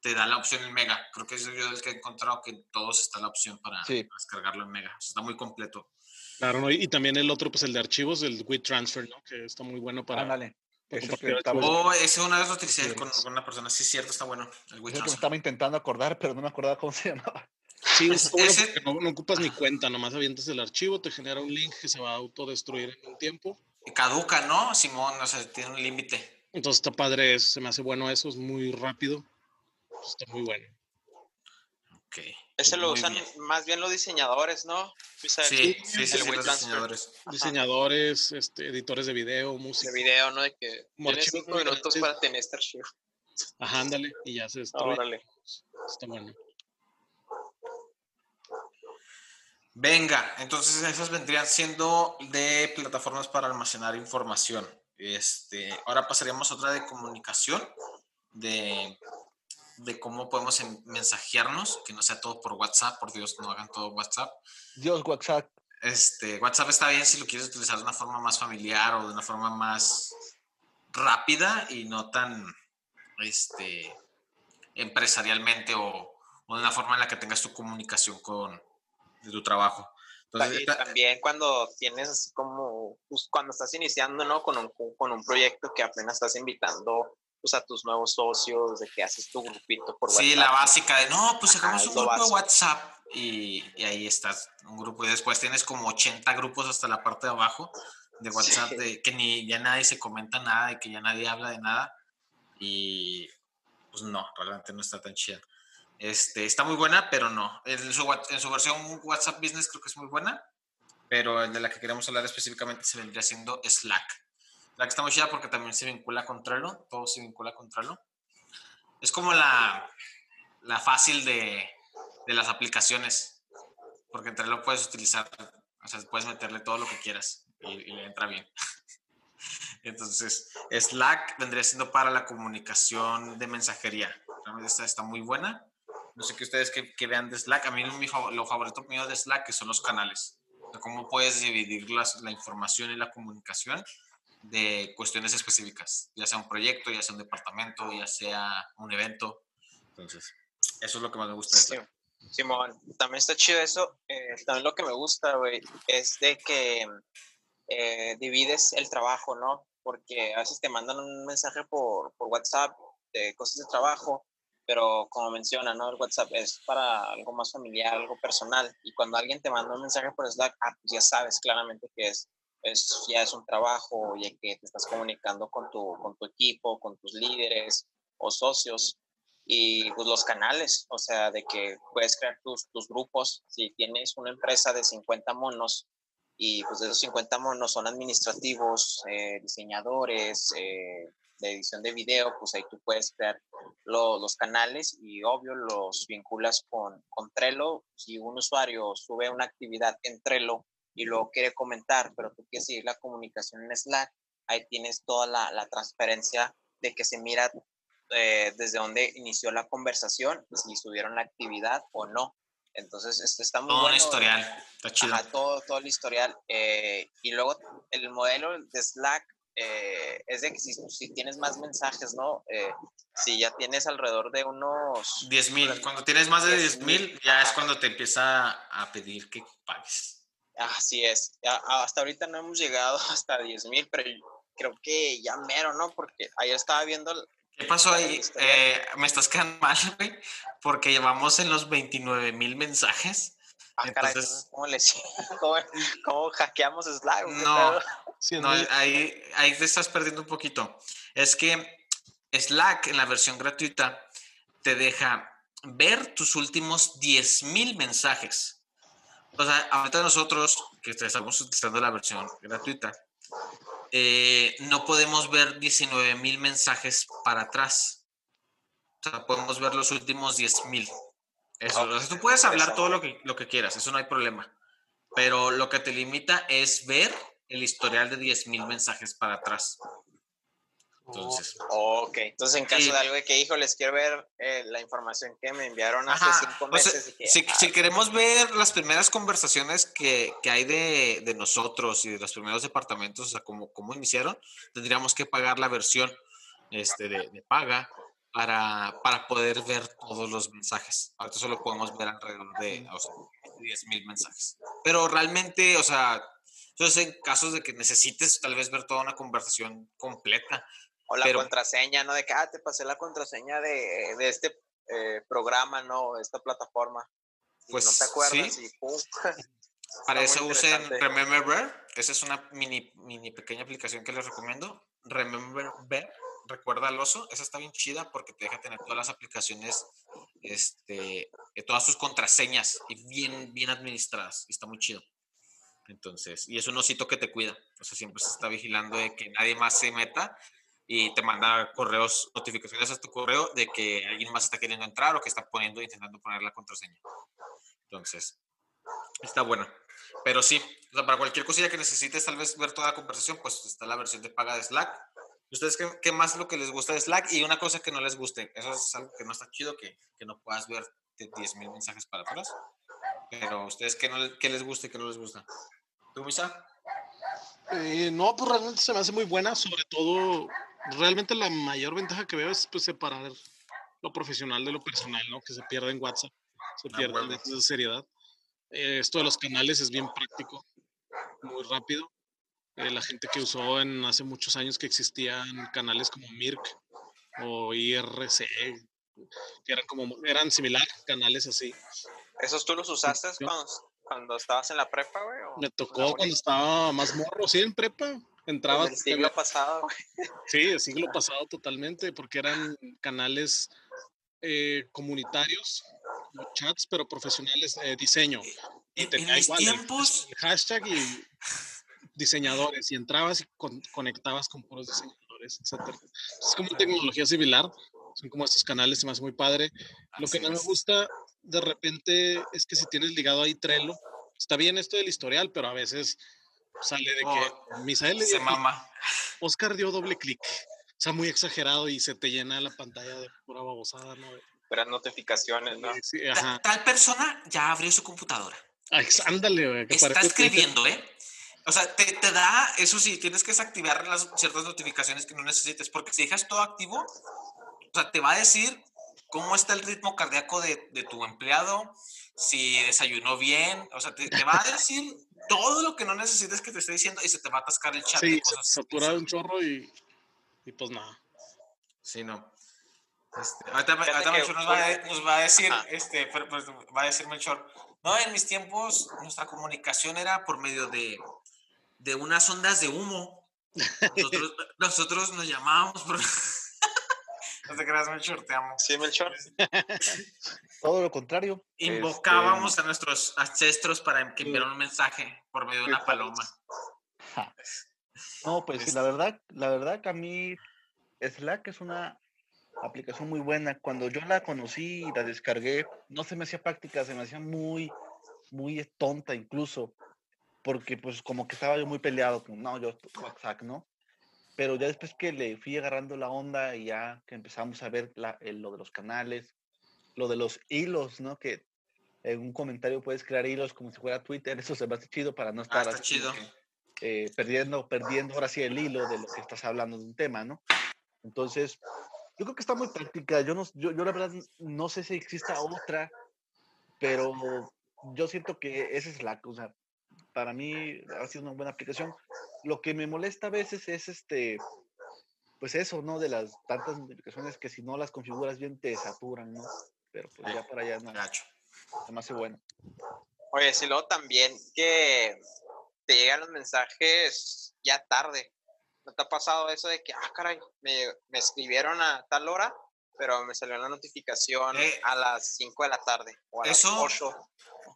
te da la opción en Mega. Creo que es yo el que he encontrado que en todos está la opción para, Sí. descargarlo en Mega. O sea, está muy completo. Claro, ¿no? y, también el otro, pues el de archivos, el WeTransfer, ¿no? Que está muy bueno para, Ándale. ese es. Oh, ese una vez lo utilicé Sí, con, con una persona. Sí, cierto, está bueno. El es el que me WeTransfer. estaba intentando acordar, pero no me acordaba cómo se llamaba. Sí, Es- está bueno ese- porque no, no ocupas ni cuenta, nomás avientas el archivo, te genera un link que se va a autodestruir en un tiempo. Y caduca, ¿no? Simón, o sea, tiene un límite. Entonces está padre, eso, se me hace bueno eso, es muy rápido. Está muy bueno. Ok. Ese lo muy usan bien. más bien los diseñadores, ¿no? Sí, sí, sí, los diseñadores. Ajá. Diseñadores, este, editores de video, de música. video, ¿no? De que tienes cinco muy minutos para tener este archivo. Ajá, ándale, y ya se destruye. Órale. Está bueno. Venga, entonces esas vendrían siendo de plataformas para almacenar información. Este, ahora pasaríamos a otra de comunicación, de, de cómo podemos mensajearnos, que no sea todo por WhatsApp, por Dios, no hagan todo WhatsApp. Dios, WhatsApp. Este, WhatsApp está bien si lo quieres utilizar de una forma más familiar o de una forma más rápida y no tan este, empresarialmente o, de una forma en la que tengas tu comunicación con tu trabajo. Entonces, también cuando tienes así como, pues, cuando estás iniciando, ¿no? Con un, con un proyecto que apenas estás invitando pues, a tus nuevos socios, de que haces tu grupito por WhatsApp. Sí, la básica de, no, pues hagamos un grupo de WhatsApp y, y, ahí estás, un grupo. Y después tienes como 80 grupos hasta la parte de abajo de WhatsApp, de que ni ya nadie se comenta nada, y que ya nadie habla de nada. Y pues no, realmente no está tan chida. Este, está muy buena, pero no. En su, versión WhatsApp Business creo que es muy buena, pero de la que queremos hablar específicamente se vendría siendo Slack. La que está muy chida porque también se vincula con Trello, todo se vincula con Trello. Es como la, la fácil de, de las aplicaciones, porque en Trello puedes utilizar, o sea, puedes meterle todo lo que quieras y, le entra bien. Entonces, Slack vendría siendo para la comunicación de mensajería. Realmente esta está muy buena. No sé qué ustedes que, vean de Slack. A mí mi, lo favorito mío de Slack son los canales. O cómo puedes dividir la información y la comunicación de cuestiones específicas, ya sea un proyecto, ya sea un departamento, ya sea un evento. Entonces, eso es lo que más me gusta. Sí, Simón, también está chido eso. Eh, también lo que me gusta, güey, es de que eh, divides el trabajo, ¿no? Porque a veces te mandan un mensaje por, por WhatsApp de cosas de trabajo, pero como menciona, ¿no? El WhatsApp es para algo más familiar, algo personal. Y cuando alguien te manda un mensaje por Slack, ah, pues ya sabes claramente que es, es, ya es un trabajo, ya que te estás comunicando con tu, con tu equipo, con tus líderes o socios y pues los canales, o sea, de que puedes crear tus, tus grupos. Si tienes una empresa de 50 monos y pues de esos 50 monos son administrativos, eh, diseñadores, eh, de edición de video, pues ahí tú puedes crear los canales y obvio los vinculas con, con Trello. Si un usuario sube una actividad en Trello y lo quiere comentar, pero tú quieres seguir la comunicación en Slack, ahí tienes toda la, la transparencia de que se mira eh, desde dónde inició la conversación, si subieron la actividad o no. Entonces, esto está muy todo el historial, está chido. todo, todo el historial. Eh, y luego, el modelo de Slack eh, es de que si, si, tienes más mensajes, ¿no? si ya tienes alrededor de unos... 10 mil. Cuando tienes más de 10 mil, ya es cuando te empieza a pedir que pagues. Así es. hasta ahorita no hemos llegado hasta 10 mil, pero creo que ya mero, ¿no? Porque ayer estaba viendo ¿Qué pasó ahí? Eh, me estás quedando mal, güey, porque llevamos en los 29 mil mensajes. Ah, Entonces, ¿cómo, ¿cómo, hackeamos Slack? No, no ahí, ahí te estás perdiendo un poquito. Es que Slack en la versión gratuita te deja ver tus últimos 10 mil mensajes. O sea, ahorita nosotros que estamos utilizando la versión gratuita, eh, no podemos ver 19 mil mensajes para atrás. O sea, podemos ver los últimos 10 mil. Eso, tú puedes hablar todo lo que, lo que quieras, eso no hay problema. Pero lo que te limita es ver el historial de 10 mil mensajes para atrás. Entonces. ok, entonces en caso de algo de que, hijo, les quiero ver eh, la información que me enviaron hace cinco meses. si, si, queremos ver las primeras conversaciones que, que hay de, de, nosotros y de los primeros departamentos, o sea, cómo, cómo iniciaron, tendríamos que pagar la versión este, de, de paga para, para, poder ver todos los mensajes. Ahorita solo podemos ver alrededor de o sea, 10 mil mensajes. Pero realmente, o sea, entonces en casos de que necesites tal vez ver toda una conversación completa, o la contraseña, ¿no? De que, ah, te pasé la contraseña de, de este eh, programa, ¿no? Esta plataforma. pues, no te acuerdas y pum. Para eso usen Remember Esa es una mini, mini pequeña aplicación que les recomiendo. Remember Bear, recuerda al oso. Esa está bien chida porque te deja tener todas las aplicaciones, este, todas sus contraseñas y bien, bien administradas. Y está muy chido. Entonces, y es un osito que te cuida. O sea, siempre se está vigilando de que nadie más se meta y te manda correos, notificaciones a tu correo de que alguien más está queriendo entrar o que está poniendo, intentando poner la contraseña. Entonces, Está buena. Pero sí, o sea, para cualquier cosilla que necesites tal vez ver toda la conversación, pues está la versión de paga de Slack. ¿Ustedes qué, qué más es lo que les gusta de Slack? Y una cosa que no les guste. Eso es algo que no está chido, que, que no puedas ver 10.000 mensajes para atrás. Pero ustedes, ¿qué, no, qué les gusta y qué no les gusta? ¿Tú, Misa? Eh, no, pues realmente se me hace muy buena, sobre todo, realmente la mayor ventaja que veo es pues separar lo profesional de lo personal, ¿no? Que se pierde en WhatsApp, se Ah, pierde huevo. de seriedad. Eh, esto de los canales es bien práctico, muy rápido. Eh, la gente que usó en hace muchos años que existían canales como Mirk o IRC, que eran como, eran similar, canales así. ¿Esos tú los usaste cuando, cuando estabas en la prepa, güey? o Me tocó cuando estaba más morro, sí, en prepa. Entraba, Desde el siglo pasado, güey. Sí, el siglo pasado totalmente, porque eran canales eh, comunitarios, chats, pero profesionales de diseño. Y En, en tenía igual tiempos, el hashtag y diseñadores, y entrabas y con- conectabas con puros diseñadores, etc. Es como tecnología similar, son como estos canales, se me hace muy padre. Lo que no me gusta de repente es que si tienes ligado ahí Trello, está bien esto del historial, pero a veces sale de que Oh, Misael le se mama. Oscar dio doble clic. O sea, muy exagerado y se te llena la pantalla de pura babosada, ¿no? Notificaciones, ¿no? Sí, Ta- ajá. Tal persona ya abrió su computadora. Ah, Ándale, güey. que Está escribiendo, ¿eh? O sea, te, te da, eso sí, tienes que desactivar las ciertas notificaciones que no necesites, porque si dejas todo activo, o sea, te va a decir cómo está el ritmo cardíaco de, de tu empleado, si desayunó bien, o sea, te, te va a decir todo lo que no necesites que te esté diciendo y se te va a atascar el chat. Sí, cosas satura un innecesarias. chorro y, y pues nada. Sí, no. Este, ahorita, ahorita que Melchor nos va, a, una- nos va a decir, Ajá. este, pero, pues, va a decir Melchor, no, en mis tiempos nuestra comunicación era por medio de, de unas ondas de humo. Nosotros, nosotros nos llamábamos por... no te creas, Melchor, te amo. Sí, Melchor. Todo lo contrario. Invocábamos este, a nuestros ancestros para que enviaran un mensaje por medio de una paloma. No, pues sí, la verdad, la verdad que a mí Slack es una aplicación muy buena. Cuando yo la conocí y la descargué, no se me hacía práctica, se me hacía muy, muy tonta incluso, porque pues como que estaba yo muy peleado con, no, yo WhatsApp, ¿no? Pero ya después que le fui agarrando la onda y ya que empezamos a ver la- el- lo de los canales, lo de los hilos, ¿no? Que en un comentario puedes crear hilos como si fuera Twitter, eso se me hace chido para no Ah, estar está chido. que, eh, perdiendo, perdiendo ahora sí el hilo de lo que estás hablando de un tema, ¿no? Entonces, yo creo que está muy práctica. Yo, no, yo, yo la verdad no sé si exista otra, pero yo siento que esa es la cosa. Para mí ha sido una buena aplicación. Lo que me molesta a veces es este, pues eso, ¿no? De las tantas notificaciones que si no las configuras bien te saturan, ¿no? Pero pues ya para allá no, me hace bueno. Oye, si luego también que te llegan los mensajes ya tarde. ¿No te ha pasado eso de que, ah, caray, me, me escribieron a tal hora, pero me salió la notificación Eh, a las 5 de la tarde o a eso- las 8?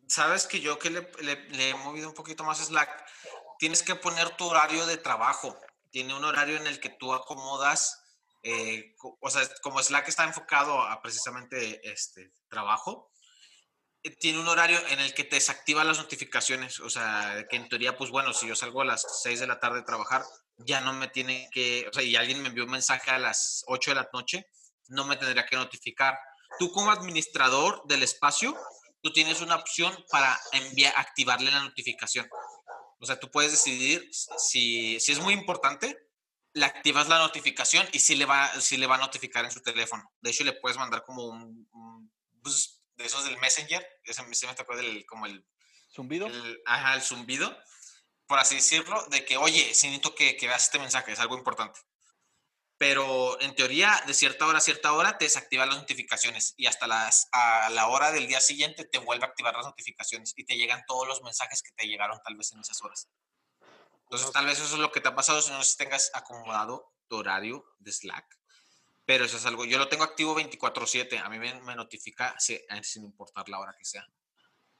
Sabes que yo que le, le- le he movido un poquito más Slack, tienes que poner tu horario de trabajo. Tiene un horario en el que tú acomodas, eh, o sea, como Slack está enfocado a precisamente este trabajo, eh, tiene un horario en el que te desactiva las notificaciones. O sea, que en teoría, pues bueno, si yo salgo a las 6 de la tarde a trabajar, ya no me tiene que, o sea, y alguien me envió un mensaje a las 8 de la noche, no me tendría que notificar. Tú como administrador del espacio, tú tienes una opción para enviar, activarle la notificación. O sea, tú puedes decidir si, si es muy importante, le activas la notificación y sí le, va, sí le va a notificar en su teléfono. De hecho, le puedes mandar como un, un buzz de esos del Messenger. Ese, ese me tocó del, como el, ¿Zumbido? el, ajá, el zumbido, por así decirlo, de que, oye, sí necesito que, que veas este mensaje, es algo importante. Pero en teoría, de cierta hora a cierta hora, te desactiva las notificaciones y hasta las, a la hora del día siguiente te vuelve a activar las notificaciones y te llegan todos los mensajes que te llegaron tal vez en esas horas. Entonces, tal vez eso es lo que te ha pasado si no tengas acomodado tu horario de Slack. Pero eso es algo, yo lo tengo activo 24/7, a mí me, me notifica si- sin importar la hora que sea.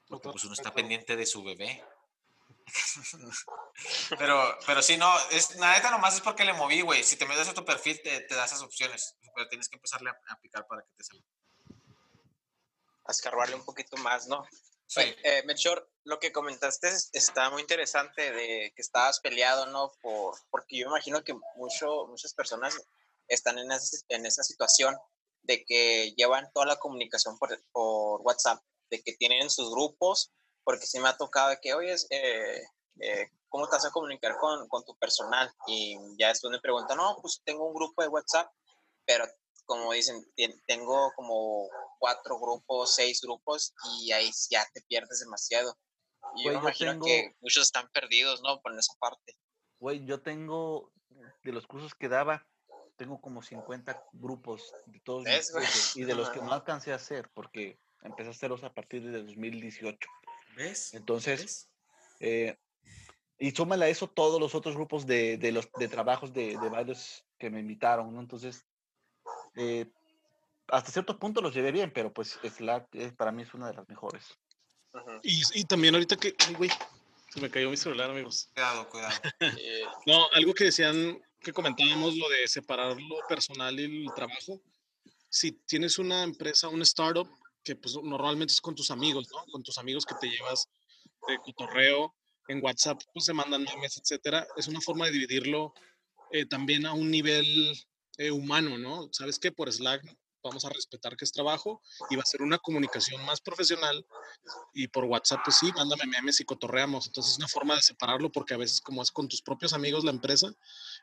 Porque pues uno está pendiente de su bebé. pero, pero sí, no, es, la neta nomás es porque le moví, güey. Si te metes a tu perfil, te, te da esas opciones. Pero tienes que empezarle a, a picar para que te salga. A escarbarle un poquito más, ¿no? eh, Melchor, lo que comentaste está muy interesante de que estabas peleado, ¿no? Por, porque yo imagino que mucho, muchas personas están en esa, en esa situación de que llevan toda la comunicación por, por WhatsApp, de que tienen sus grupos, porque sí me ha tocado que, oye, eh, eh, ¿cómo te vas a comunicar con, con, tu personal? Y ya después me preguntan, no, pues tengo un grupo de WhatsApp, pero como dicen, tengo como cuatro grupos, seis grupos y ahí ya te pierdes demasiado. Y yo imagino que muchos están perdidos, ¿no? Por esa parte. Güey, yo tengo, de los cursos que daba, tengo como 50 grupos de todos mis cursos, y de los que no alcancé a hacer, porque empecé a hacerlos a partir de 2018. ¿Ves? Entonces, Eh, y súmale a eso todos los otros grupos de, de los de trabajos de, de varios que me invitaron, ¿no? Entonces, eh, hasta cierto punto los llevé bien, pero pues Slack es, para mí es una de las mejores. y, y, también ahorita que, ay, güey, se me cayó mi celular, amigos. Cuidado, cuidado. Eh, no, algo que decían, que comentábamos, lo de separar lo personal y el trabajo. Si tienes una empresa, un startup, que pues normalmente es con tus amigos, ¿no? Con tus amigos que te llevas de cotorreo, en WhatsApp pues se mandan memes, etcétera. Es una forma de dividirlo eh, también a un nivel eh, humano, ¿no? ¿Sabes qué? Por Slack vamos a respetar que es trabajo y va a ser una comunicación más profesional y por WhatsApp pues sí, mándame memes y cotorreamos. Entonces es una forma de separarlo porque a veces como es con tus propios amigos la empresa,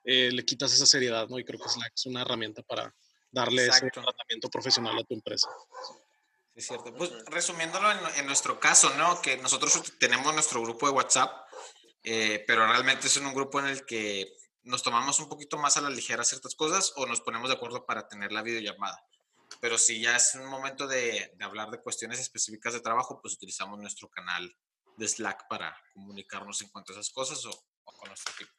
eh, le quitas esa seriedad, ¿no? Y creo que Slack es una herramienta para darle Exacto. ese tratamiento profesional a tu empresa. Es cierto. Pues resumiéndolo en, en, nuestro caso, ¿no? Que nosotros tenemos nuestro grupo de WhatsApp, eh, pero realmente es un grupo en el que nos tomamos un poquito más a la ligera ciertas cosas o nos ponemos de acuerdo para tener la videollamada. Pero si ya es un momento de, de hablar de cuestiones específicas de trabajo, pues utilizamos nuestro canal de Slack para comunicarnos en cuanto a esas cosas o, o con nuestro equipo.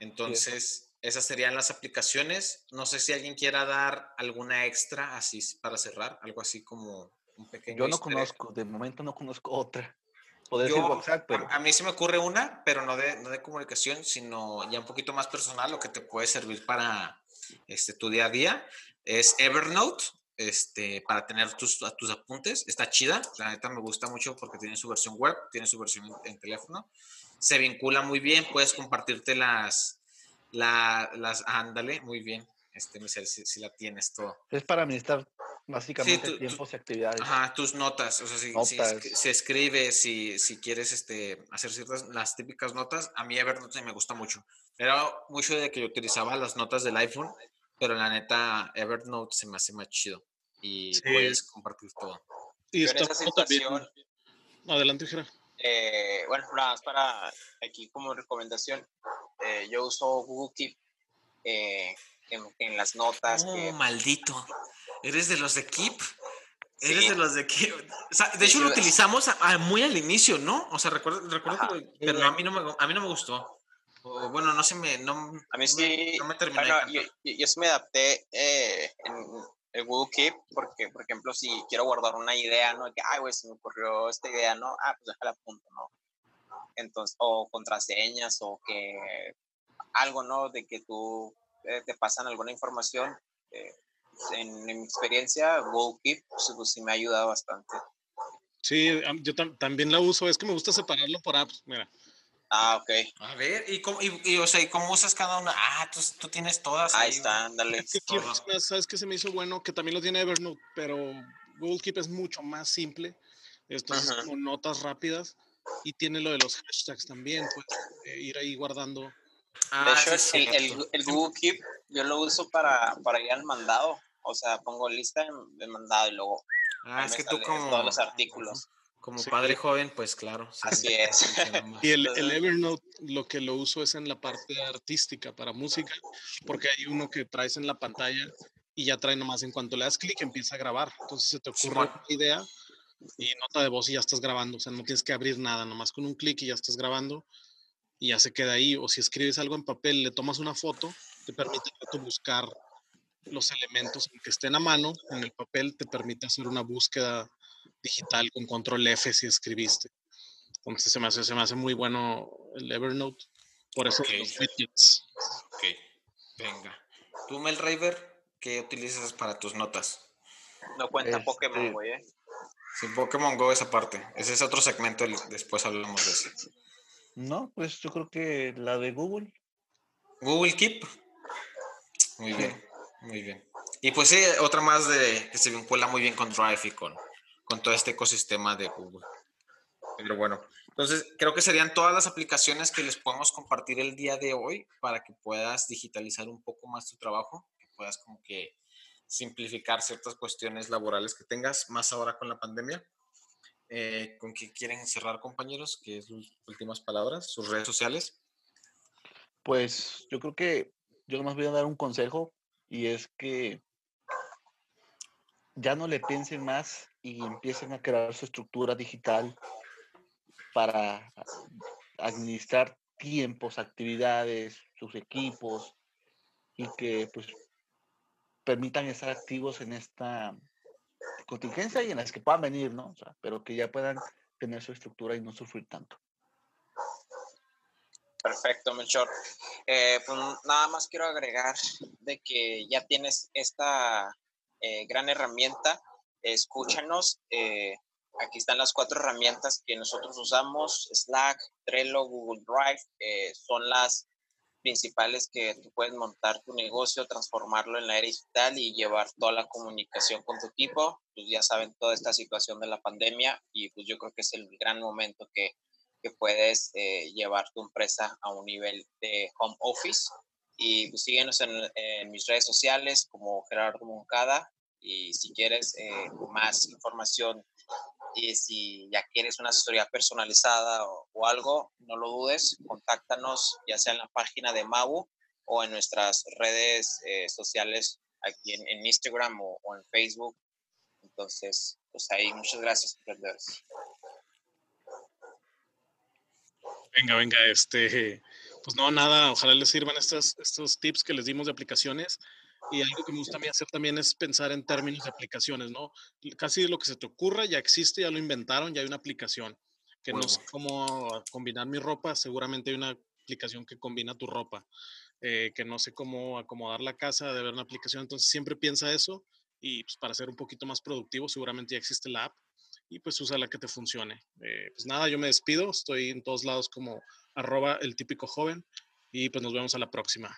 Entonces, esas serían las aplicaciones. No sé si alguien quiera dar alguna extra así para cerrar, algo así como un pequeño. Yo no conozco, de momento no conozco otra. Yo, WhatsApp, pero. A, a, mí se me ocurre una, pero no de, no de comunicación, sino ya un poquito más personal, lo que te puede servir para este, tu día a día. Es Evernote, este, para tener tus, tus apuntes. Está chida, la neta me gusta mucho porque tiene su versión web, tiene su versión en, en teléfono. Se vincula muy bien, puedes compartirte las, la, las, ándale, muy bien. Este, si, si, la tienes todo. Es para administrar básicamente sí, tu, tiempos tu, y actividades. Ajá, tus notas. O sea, si, si, si escribes, si, si quieres este, hacer ciertas, las típicas notas, a mí Evernote me gusta mucho. Era mucho de que yo utilizaba las notas del iPhone, pero la neta, Evernote se me hace más chido. Y sí. puedes compartir todo. Y está situación, Adelante, Jera. Eh, bueno, nada más para aquí como recomendación, eh, yo uso Google Keep eh, en, en, las notas. Oh, que... maldito. ¿Eres de los de Keep? Eres sí. de los de Keep. O sea, de hecho, sí, lo utilizamos a, a, muy al inicio, ¿no? O sea, recuerdo, recuerdo que pero a mí, no me, a mí no me gustó. O, bueno, no se me. No, a mí sí. No me, terminé. Bueno, yo, yo, yo, sí me adapté eh, en el Google Keep, porque, por ejemplo, si quiero guardar una idea, ¿no? Que, ay, güey, se me ocurrió esta idea, ¿no? Ah, pues déjala punto, ¿no? Entonces, o contraseñas, o que algo, ¿no? De que tú eh, te pasan alguna información. Eh, en, mi experiencia, Google Keep, pues, pues, sí me ha ayudado bastante. Sí, yo tam también la uso. Es que me gusta separarlo por apps, mira. Ah, ok. A ver, ¿y cómo, y, y, o sea, ¿y cómo usas cada una? Ah, tú, tú tienes todas. Ahí, ahí está, ándale. ¿sabes qué se me hizo bueno? Que también lo tiene Evernote, pero Google Keep es mucho más simple. Esto es como notas rápidas. Y tiene lo de los hashtags también, pues eh, ir ahí guardando. Ah, de hecho, sí, el, el, el, Google Keep yo lo uso para, para ir al mandado. O sea, pongo lista de mandado y luego. Ah, es que tú como. Todos los artículos. Como sí. padre joven, pues claro. Sí, Así es. Y el, el, Evernote lo que lo uso es en la parte artística para música, porque hay uno que traes en la pantalla y ya trae nomás en cuanto le das clic empieza a grabar. Entonces se te ocurre sí, una idea y nota de voz y ya estás grabando. O sea, no tienes que abrir nada, nomás con un clic y ya estás grabando y ya se queda ahí. O si escribes algo en papel, le tomas una foto, te permite buscar los elementos que estén a mano en el papel, te permite hacer una búsqueda digital con control F si escribiste. Entonces se me hace, se me hace muy bueno el Evernote. Por eso okay. los widgets. Ok, venga. ¿Tú, Mel Raver, qué utilizas para tus notas? No cuenta este... Pokémon, güey, ¿eh? Sí, Pokémon Go esa parte. Ese es otro segmento, después hablamos de eso. No, pues yo creo que la de Google. Google Keep. Muy bien, muy bien. Y pues sí, otra más de que se vincula muy bien con Drive y con, con todo este ecosistema de Google. Pero bueno, entonces creo que serían todas las aplicaciones que les podemos compartir el día de hoy para que puedas digitalizar un poco más tu trabajo, que puedas como que simplificar ciertas cuestiones laborales que tengas, más ahora con la pandemia. Eh, ¿Con qué quieren cerrar, compañeros? ¿Qué es sus últimas palabras? ¿Sus redes sociales? Pues yo creo que yo nomás voy a dar un consejo y es que ya no le piensen más y empiecen a crear su estructura digital para administrar tiempos, actividades, sus equipos y que pues permitan estar activos en esta contingencia y en las que puedan venir, ¿no? Pero que ya puedan tener su estructura y no sufrir tanto. Perfecto, Melchor. Eh, pues nada más quiero agregar de que ya tienes esta eh, gran herramienta. Escúchanos. Eh, aquí están las cuatro herramientas que nosotros usamos. Slack, Trello, Google Drive. son las principales que tú puedes montar tu negocio, transformarlo en la era digital y llevar toda la comunicación con tu equipo. Pues ya saben toda esta situación de la pandemia y pues yo creo que es el gran momento que, que puedes eh, llevar tu empresa a un nivel de home office. Y pues síguenos en, en mis redes sociales como Gerardo Moncada y si quieres eh, más información y si ya quieres una asesoría personalizada o, algo, no lo dudes, contáctanos ya sea en la página de Mau o en nuestras redes eh, sociales aquí en, Instagram o, en Facebook. Entonces, pues ahí, muchas gracias, emprendedores. Venga, venga, este, pues no, nada, ojalá les sirvan estos, estos tips que les dimos de aplicaciones. Y algo que me gusta a mí hacer también es pensar en términos de aplicaciones, ¿no? Casi lo que se te ocurra ya existe, ya lo inventaron, ya hay una aplicación. Que no sé cómo combinar mi ropa, seguramente hay una aplicación que combina tu ropa. Eh, que no sé cómo acomodar la casa, de ver una aplicación. Entonces siempre piensa eso y pues, para ser un poquito más productivo, seguramente ya existe la app y pues usa la que te funcione. Eh, pues nada, yo me despido, estoy en todos lados como arroba el típico joven y pues nos vemos a la próxima.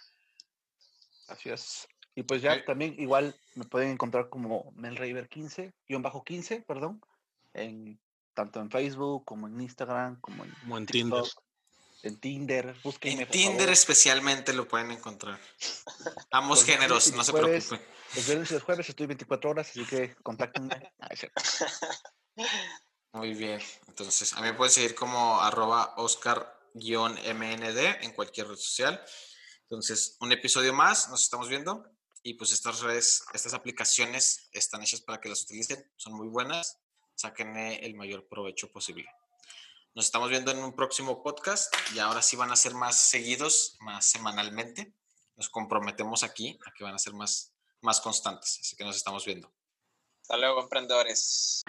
Gracias. Y pues ya también igual me pueden encontrar como melraver15, guion bajo 15, perdón, en, tanto en Facebook como en Instagram, como en, Tinder. En Tinder, En Tinder especialmente lo pueden encontrar. Ambos géneros, no se preocupen. Los viernes y los jueves estoy 24 horas, así que contáctenme. Muy bien. Entonces, a mí me pueden seguir como arroba Oscar-MND en cualquier red social. Entonces, un episodio más, nos estamos viendo. Y pues estas redes, estas aplicaciones están hechas para que las utilicen, son muy buenas, saquen el mayor provecho posible. Nos estamos viendo en un próximo podcast y ahora sí van a ser más seguidos, más semanalmente. Nos comprometemos aquí a que van a ser más, más constantes, así que nos estamos viendo. Hasta luego, emprendedores.